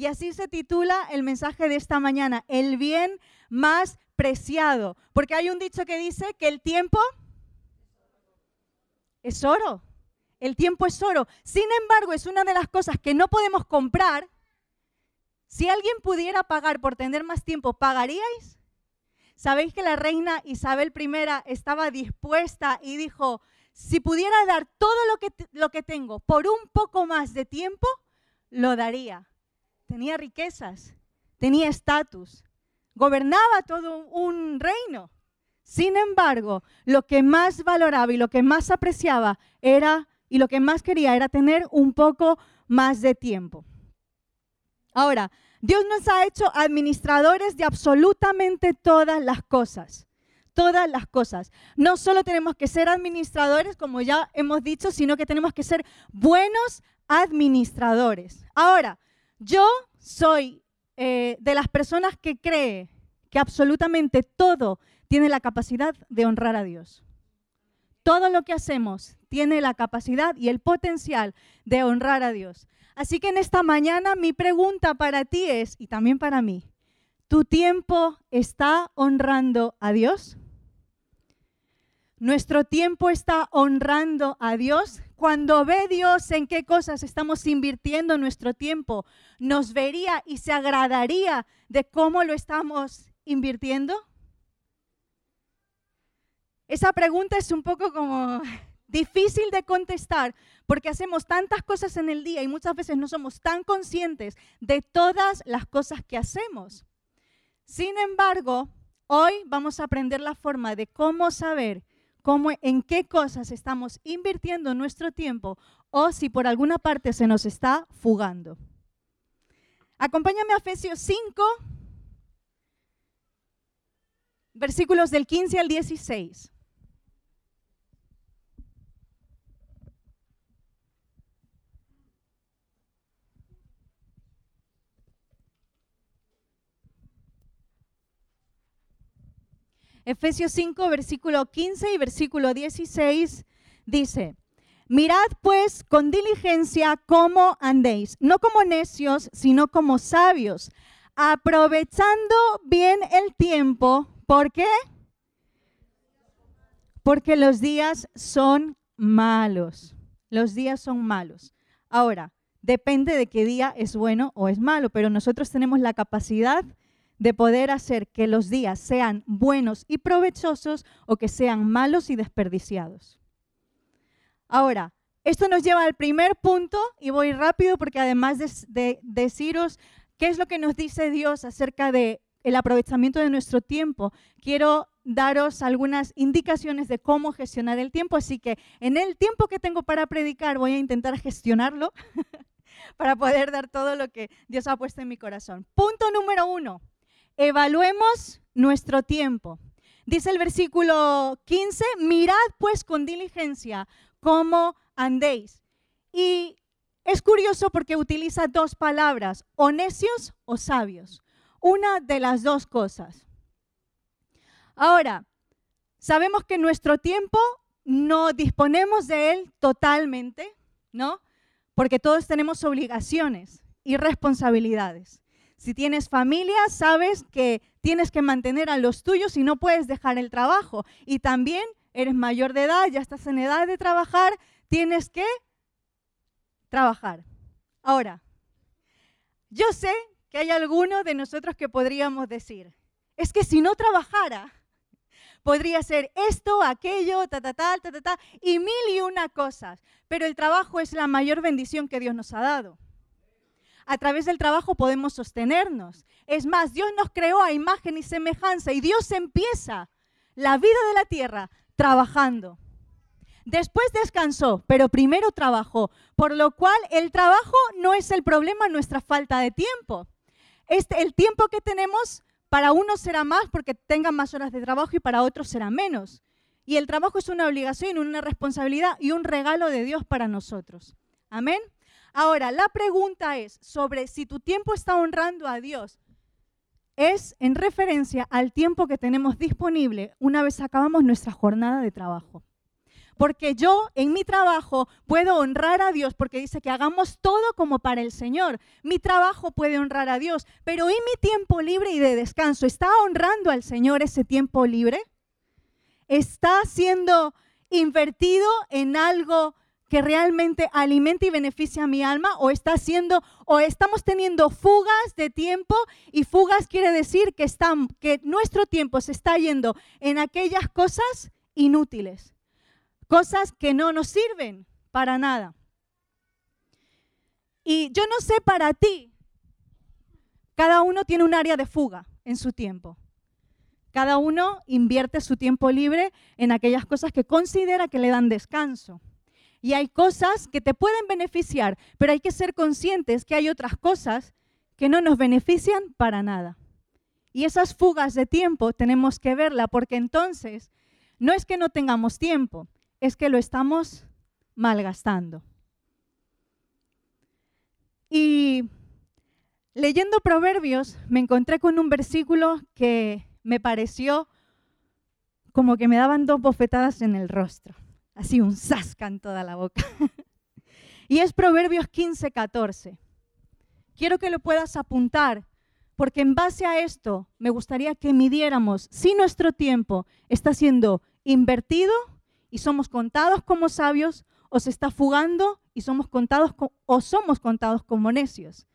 Y así se titula el mensaje de esta mañana, el bien más preciado. Porque hay un dicho que dice que el tiempo es oro. El tiempo es oro. Sin embargo, es una de las cosas que no podemos comprar. Si alguien pudiera pagar por tener más tiempo, ¿pagaríais? ¿Sabéis que la reina Isabel I estaba dispuesta y dijo, si pudiera dar todo lo que, lo que tengo por un poco más de tiempo, lo daría? Tenía riquezas, tenía estatus, gobernaba todo un reino. Sin embargo, lo que más valoraba y lo que más apreciaba era y lo que más quería era tener un poco más de tiempo. Ahora, Dios nos ha hecho administradores de absolutamente todas las cosas. Todas las cosas. No solo tenemos que ser administradores, como ya hemos dicho, sino que tenemos que ser buenos administradores. Ahora, yo soy eh, de las personas que cree que absolutamente todo tiene la capacidad de honrar a Dios. Todo lo que hacemos tiene la capacidad y el potencial de honrar a Dios. Así que en esta mañana mi pregunta para ti es, y también para mí, ¿tu tiempo está honrando a Dios? ¿Nuestro tiempo está honrando a Dios? Cuando ve Dios en qué cosas estamos invirtiendo nuestro tiempo, ¿nos vería y se agradaría de cómo lo estamos invirtiendo? Esa pregunta es un poco como difícil de contestar porque hacemos tantas cosas en el día y muchas veces no somos tan conscientes de todas las cosas que hacemos. Sin embargo, hoy vamos a aprender la forma de cómo saber cómo, en qué cosas estamos invirtiendo nuestro tiempo o si por alguna parte se nos está fugando. Acompáñame a Efesios 5, versículos del 15 al 16. Efesios 5, versículo 15 y versículo 16 dice, mirad pues con diligencia cómo andéis, no como necios, sino como sabios, aprovechando bien el tiempo. ¿Por qué? Porque los días son malos. Los días son malos. Ahora, depende de qué día es bueno o es malo, pero nosotros tenemos la capacidad de poder hacer que los días sean buenos y provechosos o que sean malos y desperdiciados. Ahora, esto nos lleva al primer punto y voy rápido porque además de, deciros qué es lo que nos dice Dios acerca de el aprovechamiento de nuestro tiempo, quiero daros algunas indicaciones de cómo gestionar el tiempo, así que en el tiempo que tengo para predicar voy a intentar gestionarlo para poder dar todo lo que Dios ha puesto en mi corazón. Punto número uno, evaluemos nuestro tiempo. Dice el versículo 15, mirad pues con diligencia cómo andéis. Y es curioso porque utiliza dos palabras, o necios o sabios. Una de las dos cosas. Ahora, sabemos que nuestro tiempo no disponemos de él totalmente, ¿no? Porque todos tenemos obligaciones y responsabilidades. Si tienes familia, sabes que tienes que mantener a los tuyos y no puedes dejar el trabajo. Y también eres mayor de edad, ya estás en edad de trabajar, tienes que trabajar. Ahora, yo sé que hay algunos de nosotros que podríamos decir, es que si no trabajara, podría ser esto, aquello, ta, ta, ta, ta, ta, ta, y mil y una cosas. Pero el trabajo es la mayor bendición que Dios nos ha dado a través del trabajo podemos sostenernos. Es más, Dios nos creó a imagen y semejanza y Dios empieza la vida de la tierra trabajando. Después descansó, pero primero trabajó, por lo cual el trabajo no es el problema, nuestra falta de tiempo. Este, el tiempo que tenemos para unos será más porque tengan más horas de trabajo y para otros será menos. Y el trabajo es una obligación, una responsabilidad y un regalo de Dios para nosotros. Amén. Ahora, la pregunta es sobre si tu tiempo está honrando a Dios. Es en referencia al tiempo que tenemos disponible una vez acabamos nuestra jornada de trabajo. porque yo en mi trabajo puedo honrar a Dios, porque dice que hagamos todo como para el Señor. Mi trabajo puede honrar a Dios, pero ¿y mi tiempo libre y de descanso? ¿Está honrando al Señor ese tiempo libre? ¿Está siendo invertido en algo que realmente alimenta y beneficia a mi alma o está haciendo o estamos teniendo fugas de tiempo y fugas quiere decir que que nuestro tiempo se está yendo en aquellas cosas inútiles cosas que no nos sirven para nada. Y yo no sé para ti, cada uno tiene un área de fuga en su tiempo. Cada uno invierte su tiempo libre en aquellas cosas que considera que le dan descanso. Y hay cosas que te pueden beneficiar, pero hay que ser conscientes que hay otras cosas que no nos benefician para nada. Y esas fugas de tiempo tenemos que verla porque entonces no es que no tengamos tiempo, es que lo estamos malgastando. Y leyendo Proverbios me encontré con un versículo que me pareció como que me daban dos bofetadas en el rostro, así un zasca en toda la boca. y es Proverbios 15, 14. Quiero que lo puedas apuntar, porque en base a esto me gustaría que midiéramos si nuestro tiempo está siendo invertido y somos contados como sabios o se está fugando y somos contados o somos contados como necios.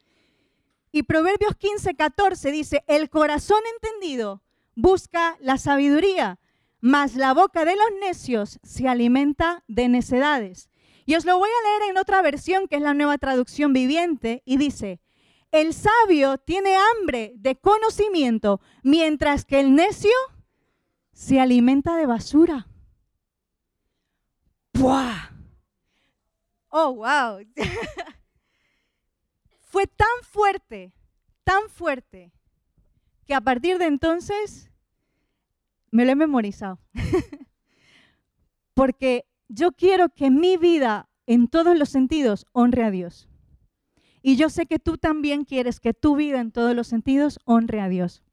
Y Proverbios 15, 14 dice, el corazón entendido busca la sabiduría, mas la boca de los necios se alimenta de necedades. Y os lo voy a leer en otra versión que es la nueva traducción viviente y dice, el sabio tiene hambre de conocimiento, mientras que el necio se alimenta de basura. ¡Buah! Oh, wow. Fue tan fuerte, tan fuerte, que a partir de entonces me lo he memorizado. Porque yo quiero que mi vida en todos los sentidos honre a Dios. Y yo sé que tú también quieres que tu vida en todos los sentidos honre a Dios.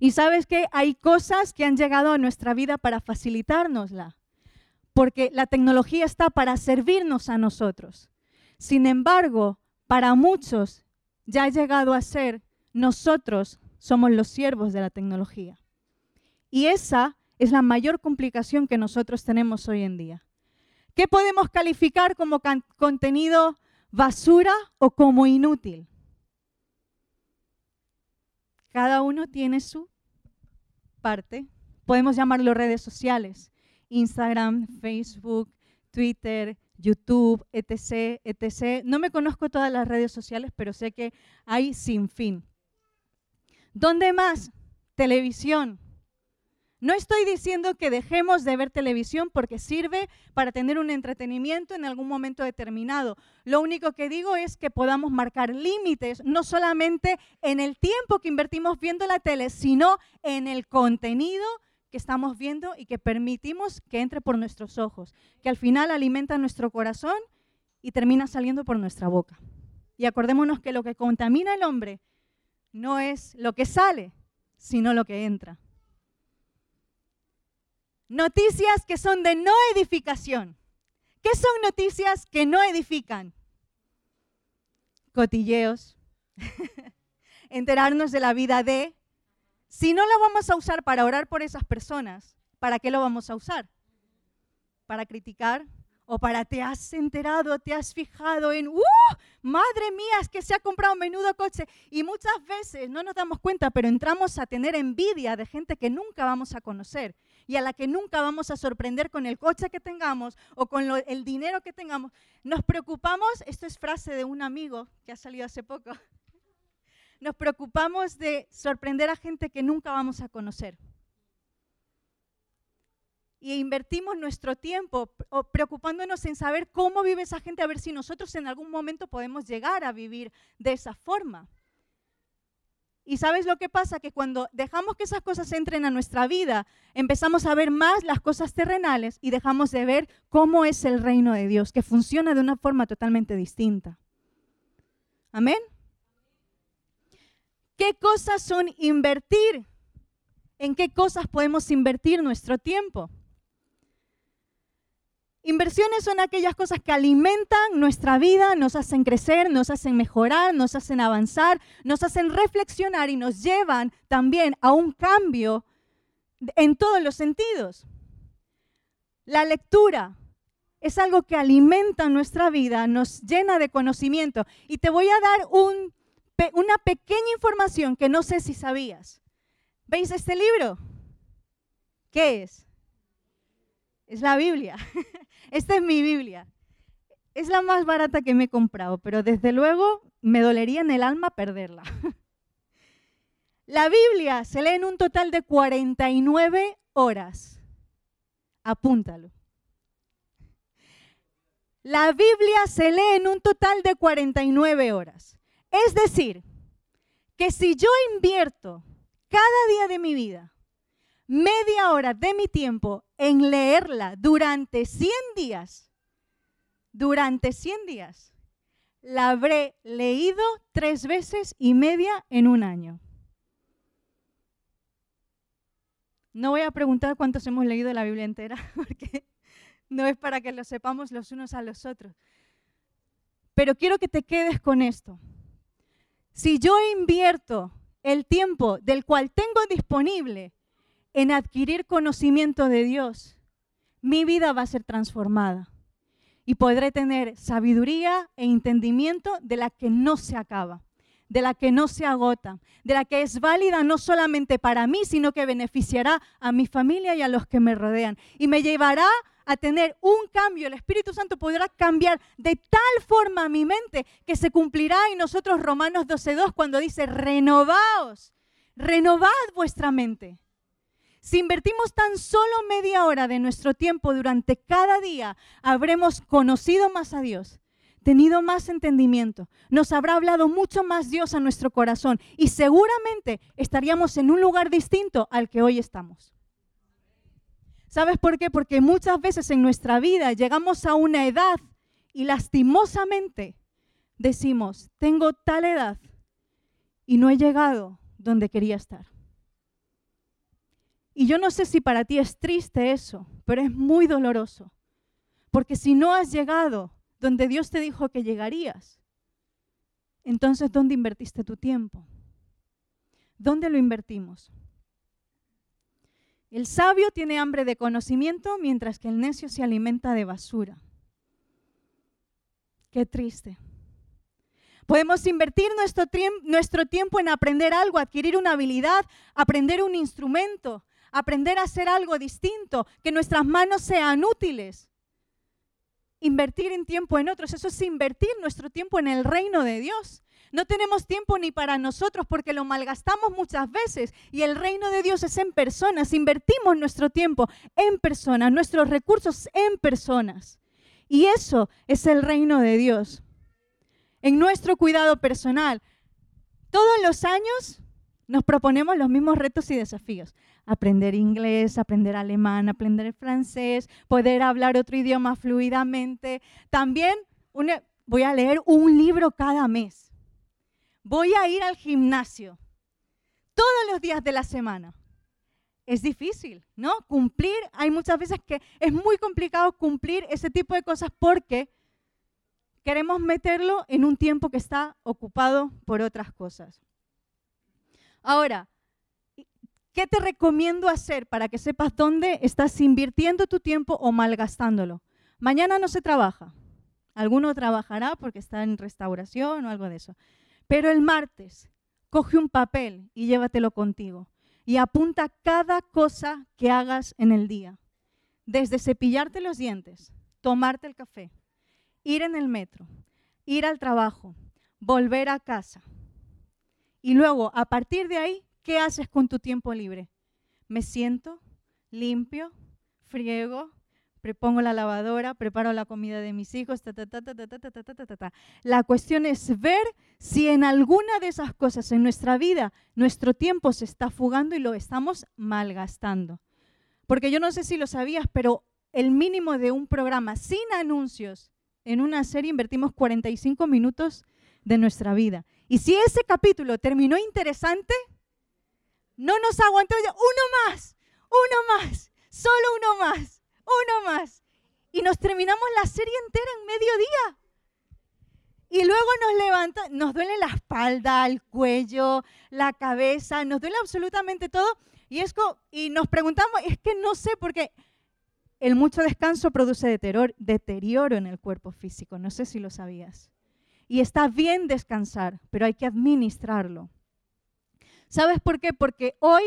Y sabes que hay cosas que han llegado a nuestra vida para facilitárnosla porque la tecnología está para servirnos a nosotros. Sin embargo, para muchos ya ha llegado a ser nosotros somos los siervos de la tecnología. Y esa es la mayor complicación que nosotros tenemos hoy en día. ¿Qué podemos calificar como contenido basura o como inútil? Cada uno tiene su parte. Podemos llamarlo redes sociales. Instagram, Facebook, Twitter, YouTube, etc., etc. No me conozco todas las redes sociales, pero sé que hay sin fin. ¿Dónde más? Televisión. No estoy diciendo que dejemos de ver televisión porque sirve para tener un entretenimiento en algún momento determinado. Lo único que digo es que podamos marcar límites, no solamente en el tiempo que invertimos viendo la tele, sino en el contenido que estamos viendo y que permitimos que entre por nuestros ojos, que al final alimenta nuestro corazón y termina saliendo por nuestra boca. Y acordémonos que lo que contamina al hombre no es lo que sale, sino lo que entra. Noticias que son de no edificación. ¿Qué son noticias que no edifican? Cotilleos. Enterarnos de la vida de, si no lo vamos a usar para orar por esas personas, ¿para qué lo vamos a usar? ¿Para criticar? ¿O para te has enterado, te has fijado en, ¡uh! Madre mía, es que se ha comprado un menudo coche. Y muchas veces no nos damos cuenta, pero entramos a tener envidia de gente que nunca vamos a conocer y a la que nunca vamos a sorprender con el coche que tengamos o con el dinero que tengamos. Nos preocupamos, esto es frase de un amigo que ha salido hace poco, nos preocupamos de sorprender a gente que nunca vamos a conocer. Y invertimos nuestro tiempo preocupándonos en saber cómo vive esa gente, a ver si nosotros en algún momento podemos llegar a vivir de esa forma. Y sabes lo que pasa? Que cuando dejamos que esas cosas entren a nuestra vida, empezamos a ver más las cosas terrenales y dejamos de ver cómo es el reino de Dios, que funciona de una forma totalmente distinta. Amén. ¿Qué cosas son invertir? ¿En qué cosas podemos invertir nuestro tiempo? Inversiones son aquellas cosas que alimentan nuestra vida, nos hacen crecer, nos hacen mejorar, nos hacen avanzar, nos hacen reflexionar y nos llevan también a un cambio en todos los sentidos. La lectura es algo que alimenta nuestra vida, nos llena de conocimiento. Y te voy a dar una pequeña información que no sé si sabías. ¿Veis este libro? ¿Qué es? Es la Biblia. Esta es mi Biblia. Es la más barata que me he comprado, pero desde luego me dolería en el alma perderla. La Biblia se lee en un total de 49 horas. Apúntalo. La Biblia se lee en un total de 49 horas. Es decir, que si yo invierto cada día de mi vida media hora de mi tiempo en leerla durante 100 días, durante 100 días, la habré leído tres veces y media en un año. No voy a preguntar cuántos hemos leído la Biblia entera, porque no es para que lo sepamos los unos a los otros. Pero quiero que te quedes con esto. Si yo invierto el tiempo del cual tengo disponible en adquirir conocimiento de Dios, mi vida va a ser transformada y podré tener sabiduría e entendimiento de la que no se acaba, de la que no se agota, de la que es válida no solamente para mí, sino que beneficiará a mi familia y a los que me rodean y me llevará a tener un cambio. El Espíritu Santo podrá cambiar de tal forma mi mente que se cumplirá en nosotros Romanos 12.2 cuando dice, renovaos, renovad vuestra mente. Si invertimos tan solo media hora de nuestro tiempo durante cada día, habremos conocido más a Dios, tenido más entendimiento, nos habrá hablado mucho más Dios a nuestro corazón y seguramente estaríamos en un lugar distinto al que hoy estamos. ¿Sabes por qué? Porque muchas veces en nuestra vida llegamos a una edad y lastimosamente decimos, tengo tal edad y no he llegado donde quería estar. Y yo no sé si para ti es triste eso, pero es muy doloroso. Porque si no has llegado donde Dios te dijo que llegarías, entonces ¿dónde invertiste tu tiempo? ¿Dónde lo invertimos? El sabio tiene hambre de conocimiento mientras que el necio se alimenta de basura. Qué triste. Podemos invertir nuestro, tiempo en aprender algo, adquirir una habilidad, aprender un instrumento, aprender a hacer algo distinto, que nuestras manos sean útiles. Invertir en tiempo en otros, eso es invertir nuestro tiempo en el reino de Dios. No tenemos tiempo ni para nosotros porque lo malgastamos muchas veces y el reino de Dios es en personas. Invertimos nuestro tiempo en personas, nuestros recursos en personas. Y eso es el reino de Dios. En nuestro cuidado personal, todos los años nos proponemos los mismos retos y desafíos aprender inglés, aprender alemán, aprender francés, poder hablar otro idioma fluidamente. También voy a leer un libro cada mes. Voy a ir al gimnasio todos los días de la semana. Es difícil, ¿no? Cumplir, hay muchas veces que es muy complicado cumplir ese tipo de cosas porque queremos meterlo en un tiempo que está ocupado por otras cosas. Ahora, ¿Qué te recomiendo hacer para que sepas dónde estás invirtiendo tu tiempo o malgastándolo? Mañana no se trabaja. Alguno trabajará porque está en restauración o algo de eso. Pero el martes, coge un papel y llévatelo contigo. Y apunta cada cosa que hagas en el día. Desde cepillarte los dientes, tomarte el café, ir en el metro, ir al trabajo, volver a casa. Y luego, a partir de ahí, ¿Qué haces con tu tiempo libre? Me siento, limpio, friego, prepongo la lavadora, preparo la comida de mis hijos, La cuestión es ver si en alguna de esas cosas en nuestra vida nuestro tiempo se está fugando y lo estamos malgastando. Porque yo no sé si lo sabías, pero el mínimo de un programa sin anuncios en una serie invertimos 45 minutos de nuestra vida. Y si ese capítulo terminó interesante, no nos aguantó. Uno más, uno más, solo uno más, uno más. y nos terminamos la serie entera en mediodía. Y luego nos levanta, nos duele la espalda, el cuello, la cabeza, nos duele absolutamente todo. Y, es y nos preguntamos, es que no sé, porque el mucho descanso produce deterioro en el cuerpo físico. No sé si lo sabías. Y está bien descansar, pero hay que administrarlo. ¿Sabes por qué? Porque hoy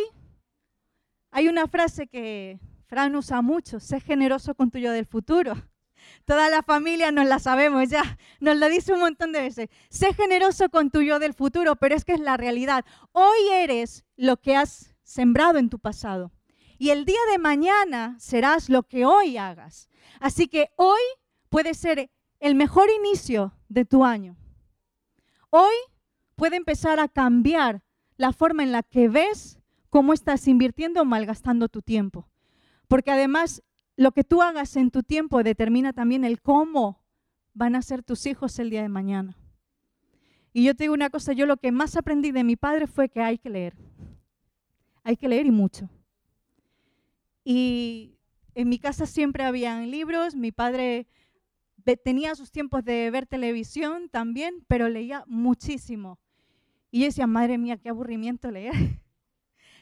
hay una frase que Fran usa mucho, sé generoso con tu yo del futuro. Toda la familia nos la sabemos ya, nos lo dice un montón de veces. Sé generoso con tu yo del futuro, pero es que es la realidad. Hoy eres lo que has sembrado en tu pasado. Y el día de mañana serás lo que hoy hagas. Así que hoy puede ser el mejor inicio de tu año. Hoy puede empezar a cambiar la forma en la que ves cómo estás invirtiendo o malgastando tu tiempo. Porque además lo que tú hagas en tu tiempo determina también el cómo van a ser tus hijos el día de mañana. Y yo te digo una cosa, yo lo que más aprendí de mi padre fue que hay que leer. Hay que leer y mucho. Y en mi casa siempre habían libros, mi padre tenía sus tiempos de ver televisión también, pero leía muchísimo. Y yo decía, madre mía, qué aburrimiento leer.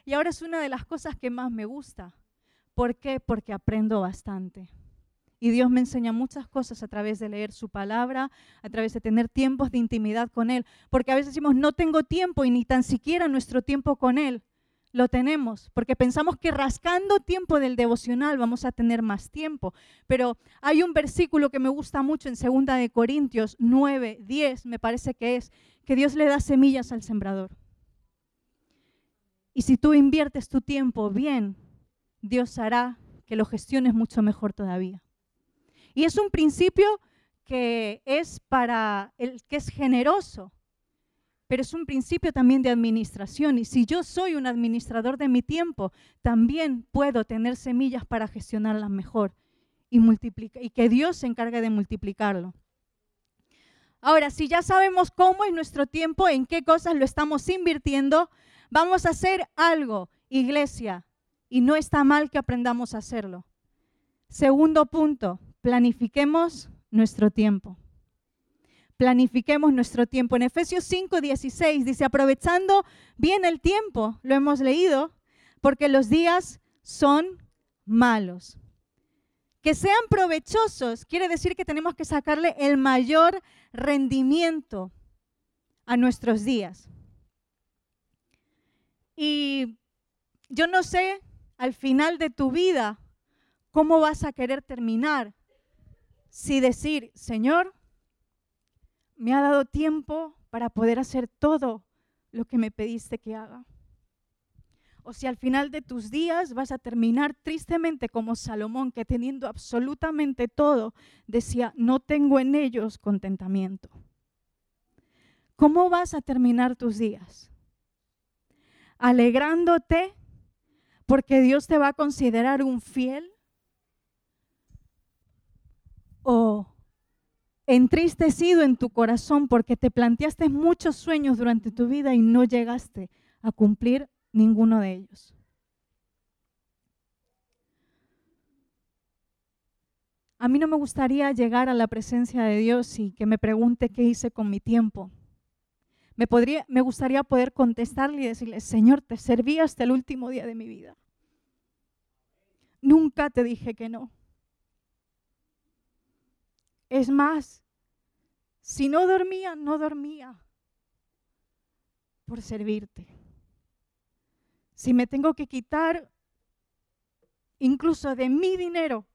Y ahora es una de las cosas que más me gusta. ¿Por qué? Porque aprendo bastante. Y Dios me enseña muchas cosas a través de leer su palabra, a través de tener tiempos de intimidad con Él. Porque a veces decimos, no tengo tiempo y ni tan siquiera nuestro tiempo con Él. Lo tenemos, porque pensamos que rascando tiempo del devocional vamos a tener más tiempo. Pero hay un versículo que me gusta mucho en 2 de Corintios 9, 10, me parece que es, que Dios le da semillas al sembrador. Y si tú inviertes tu tiempo bien, Dios hará que lo gestiones mucho mejor todavía. Y es un principio que es para el que es generoso, pero es un principio también de administración. Y si yo soy un administrador de mi tiempo, también puedo tener semillas para gestionarlas mejor y, y que Dios se encargue de multiplicarlo. Ahora, si ya sabemos cómo es nuestro tiempo, en qué cosas lo estamos invirtiendo, vamos a hacer algo, iglesia, y no está mal que aprendamos a hacerlo. Segundo punto, planifiquemos nuestro tiempo. Planifiquemos nuestro tiempo. En Efesios 5, 16 dice, aprovechando bien el tiempo, lo hemos leído, porque los días son malos. Que sean provechosos quiere decir que tenemos que sacarle el mayor rendimiento a nuestros días. Y yo no sé al final de tu vida, ¿cómo vas a querer terminar? Si decir, Señor, me ha dado tiempo para poder hacer todo lo que me pediste que haga. O si al final de tus días vas a terminar tristemente como Salomón, que teniendo absolutamente todo, decía, no tengo en ellos contentamiento. ¿Cómo vas a terminar tus días? Alegrándote porque Dios te va a considerar un fiel o entristecido en tu corazón porque te planteaste muchos sueños durante tu vida y no llegaste a cumplir ninguno de ellos. A mí no me gustaría llegar a la presencia de Dios y que me pregunte qué hice con mi tiempo. Me, podría, me gustaría poder contestarle y decirle, Señor, te serví hasta el último día de mi vida. Nunca te dije que no. Es más, si no dormía, no dormía por servirte. Si me tengo que quitar incluso de mi dinero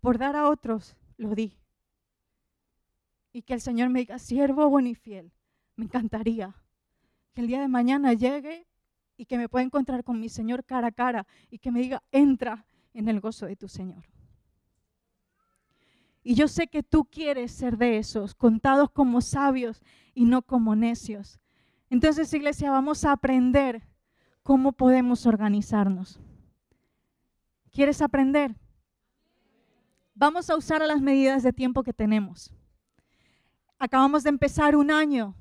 por dar a otros, lo di. Y que el Señor me diga, siervo bueno y fiel, me encantaría que el día de mañana llegue y que me pueda encontrar con mi Señor cara a cara y que me diga, entra en el gozo de tu Señor. Y yo sé que tú quieres ser de esos, contados como sabios y no como necios. Entonces, iglesia, vamos a aprender cómo podemos organizarnos. ¿Quieres aprender? Vamos a usar las medidas de tiempo que tenemos. Acabamos de empezar un año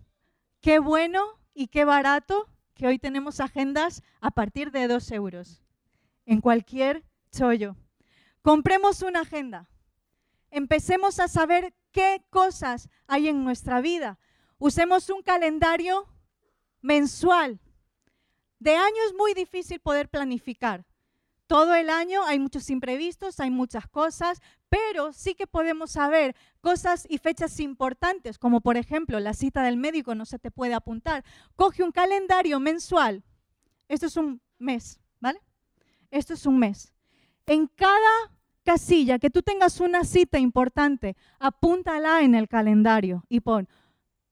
Qué bueno y qué barato que hoy tenemos agendas a partir de dos euros en cualquier chollo. Compremos una agenda. Empecemos a saber qué cosas hay en nuestra vida. Usemos un calendario mensual. De año es muy difícil poder planificar. Todo el año hay muchos imprevistos, hay muchas cosas, pero sí que podemos saber cosas y fechas importantes, como por ejemplo la cita del médico no se te puede apuntar. Coge un calendario mensual. Esto es un mes, ¿vale? Esto es un mes. En cada casilla que tú tengas una cita importante, apúntala en el calendario y pon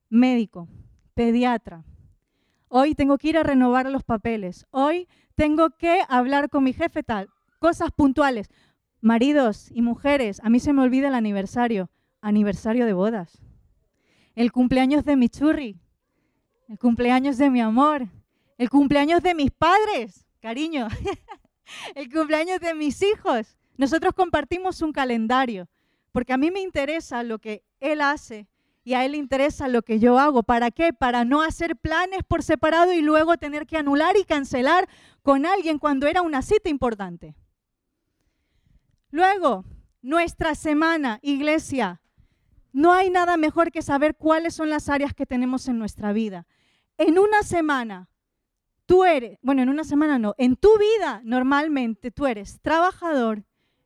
médico, pediatra. Hoy tengo que ir a renovar los papeles. Hoy tengo que hablar con mi jefe tal. Cosas puntuales. Maridos y mujeres, a mí se me olvida el aniversario. Aniversario de bodas. El cumpleaños de mi churri. El cumpleaños de mi amor. El cumpleaños de mis padres. Cariño. el cumpleaños de mis hijos. Nosotros compartimos un calendario, porque a mí me interesa lo que Él hace y a Él le interesa lo que yo hago. ¿Para qué? Para no hacer planes por separado y luego tener que anular y cancelar con alguien cuando era una cita importante. Luego, nuestra semana, iglesia. No hay nada mejor que saber cuáles son las áreas que tenemos en nuestra vida. En una semana, tú eres, bueno, en una semana no, en tu vida normalmente tú eres trabajador,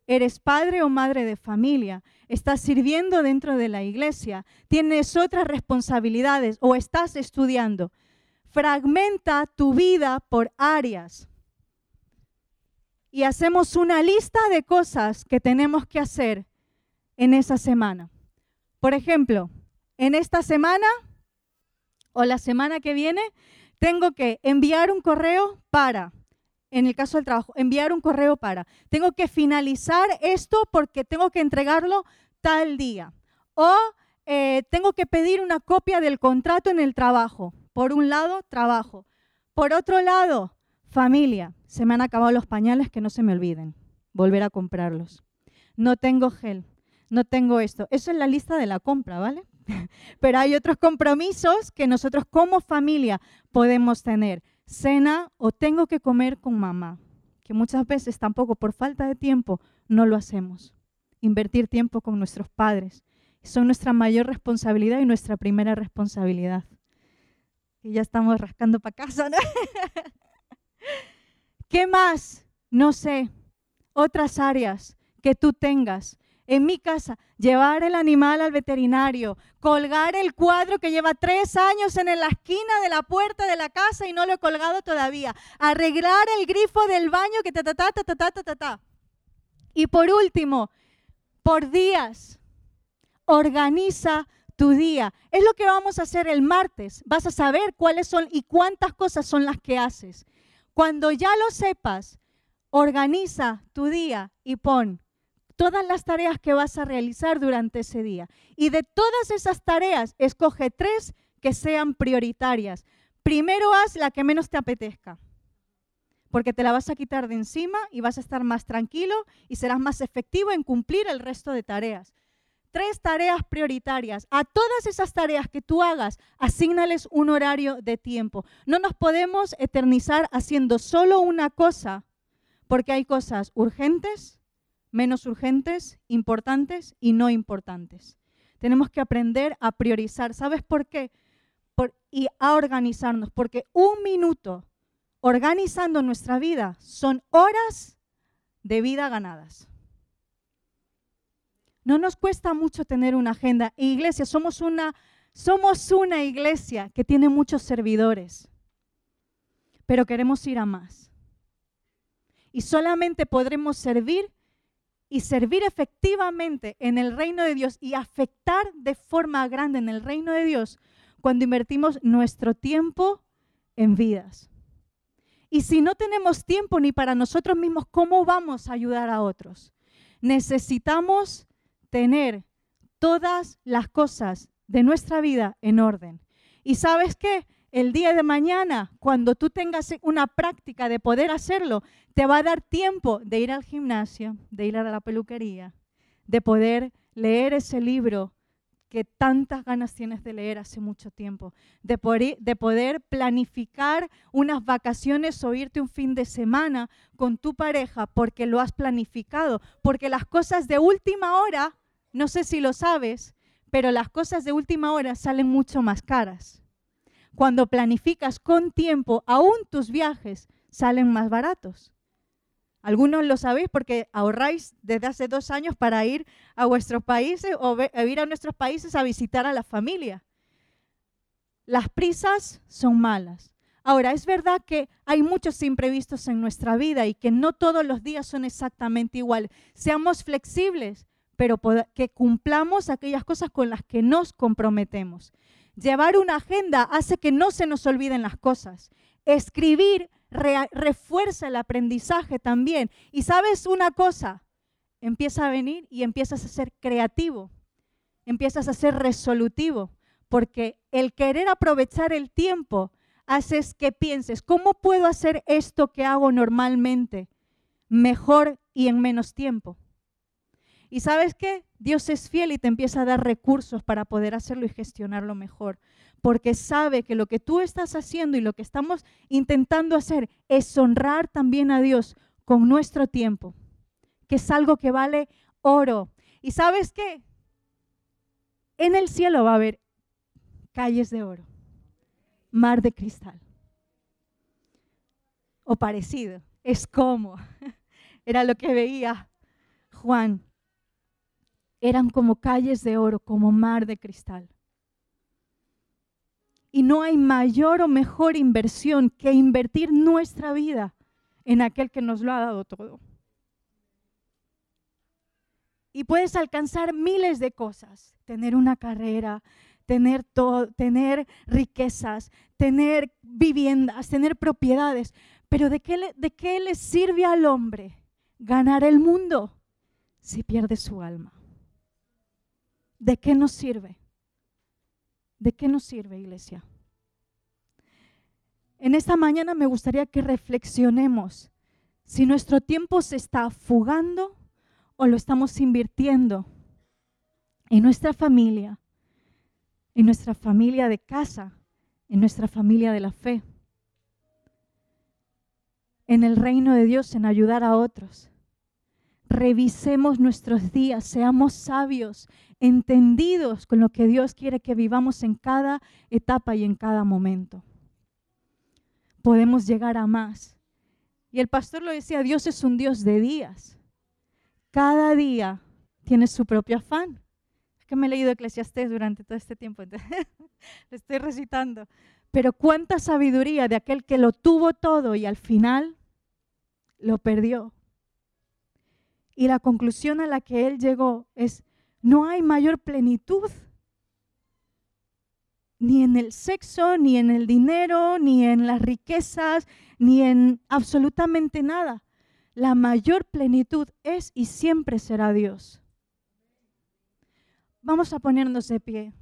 eres padre o madre de familia, estás sirviendo dentro de la iglesia, tienes otras responsabilidades o estás estudiando. Fragmenta tu vida por áreas. Y hacemos una lista de cosas que tenemos que hacer en esa semana. Por ejemplo, en esta semana o la semana que viene, tengo que enviar un correo para en el caso del trabajo, enviar un correo para, tengo que finalizar esto porque tengo que entregarlo tal día. O eh, tengo que pedir una copia del contrato en el trabajo. Por un lado, trabajo. Por otro lado, familia. Se me han acabado los pañales que no se me olviden. Volver a comprarlos. No tengo gel. No tengo esto. Eso es la lista de la compra, ¿vale? Pero hay otros compromisos que nosotros como familia podemos tener cena o tengo que comer con mamá, que muchas veces tampoco por falta de tiempo no lo hacemos. Invertir tiempo con nuestros padres son nuestra mayor responsabilidad y nuestra primera responsabilidad. Y ya estamos rascando para casa, ¿no? ¿Qué más? No sé. Otras áreas que tú tengas en mi casa, llevar el animal al veterinario, colgar el cuadro que lleva tres años en la esquina de la puerta de la casa y no lo he colgado todavía, arreglar el grifo del baño que ta ta ta ta ta ta ta ta. Y por último, por días, organiza tu día. Es lo que vamos a hacer el martes. Vas a saber cuáles son y cuántas cosas son las que haces. Cuando ya lo sepas, organiza tu día y pon todas las tareas que vas a realizar durante ese día. Y de todas esas tareas, escoge tres que sean prioritarias. Primero haz la que menos te apetezca, porque te la vas a quitar de encima y vas a estar más tranquilo y serás más efectivo en cumplir el resto de tareas. Tres tareas prioritarias. A todas esas tareas que tú hagas, asignales un horario de tiempo. No nos podemos eternizar haciendo solo una cosa, porque hay cosas urgentes, menos urgentes, importantes y no importantes. Tenemos que aprender a priorizar. ¿Sabes por qué? y a organizarnos, porque un minuto organizando nuestra vida son horas de vida ganadas. No nos cuesta mucho tener una agenda. Iglesia, somos una, somos una iglesia que tiene muchos servidores, pero queremos ir a más. Y solamente podremos servir y servir efectivamente en el reino de Dios y afectar de forma grande en el reino de Dios cuando invertimos nuestro tiempo en vidas. Y si no tenemos tiempo ni para nosotros mismos, ¿cómo vamos a ayudar a otros? Necesitamos tener todas las cosas de nuestra vida en orden. ¿Y sabes qué? El día de mañana, cuando tú tengas una práctica de poder hacerlo, te va a dar tiempo de ir al gimnasio, de ir a la peluquería, de poder leer ese libro que tantas ganas tienes de leer hace mucho tiempo, de poder, de poder planificar unas vacaciones o irte un fin de semana con tu pareja porque lo has planificado, porque las cosas de última hora no sé si lo sabes, pero las cosas de última hora salen mucho más caras. Cuando planificas con tiempo, aún tus viajes salen más baratos. Algunos lo sabéis porque ahorráis desde hace dos años para ir a vuestros países o ir a nuestros países a visitar a la familia. Las prisas son malas. Ahora, es verdad que hay muchos imprevistos en nuestra vida y que no todos los días son exactamente igual. Seamos flexibles, pero que cumplamos aquellas cosas con las que nos comprometemos. Llevar una agenda hace que no se nos olviden las cosas. Escribir refuerza el aprendizaje también. Y sabes una cosa, empieza a venir y empiezas a ser creativo, empiezas a ser resolutivo, porque el querer aprovechar el tiempo haces que pienses, ¿cómo puedo hacer esto que hago normalmente mejor y en menos tiempo? Y sabes qué? Dios es fiel y te empieza a dar recursos para poder hacerlo y gestionarlo mejor porque sabe que lo que tú estás haciendo y lo que estamos intentando hacer es honrar también a Dios con nuestro tiempo, que es algo que vale oro. ¿Y sabes qué? En el cielo va a haber calles de oro, mar de cristal. O parecido, es como, era lo que veía Juan. Eran como calles de oro, como mar de cristal. Y no hay mayor o mejor inversión que invertir nuestra vida en aquel que nos lo ha dado todo. Y puedes alcanzar miles de cosas, tener una carrera, tener riquezas, tener viviendas, tener propiedades, pero ¿de qué, le, ¿de qué le sirve al hombre ganar el mundo si pierde su alma? ¿De qué nos sirve? ¿De qué nos sirve, iglesia? En esta mañana me gustaría que reflexionemos si nuestro tiempo se está fugando o lo estamos invirtiendo en nuestra familia, en nuestra familia de casa, en nuestra familia de la fe, en el reino de Dios, en ayudar a otros. Revisemos nuestros días, seamos sabios entendidos con lo que Dios quiere que vivamos en cada etapa y en cada momento. Podemos llegar a más. Y el pastor lo decía, Dios es un Dios de días. Cada día tiene su propio afán. Es que me he leído Eclesiastés durante todo este tiempo, le estoy recitando. Pero cuánta sabiduría de aquel que lo tuvo todo y al final lo perdió. Y la conclusión a la que él llegó es, no hay mayor plenitud ni en el sexo, ni en el dinero, ni en las riquezas, ni en absolutamente nada. La mayor plenitud es y siempre será Dios. Vamos a ponernos de pie.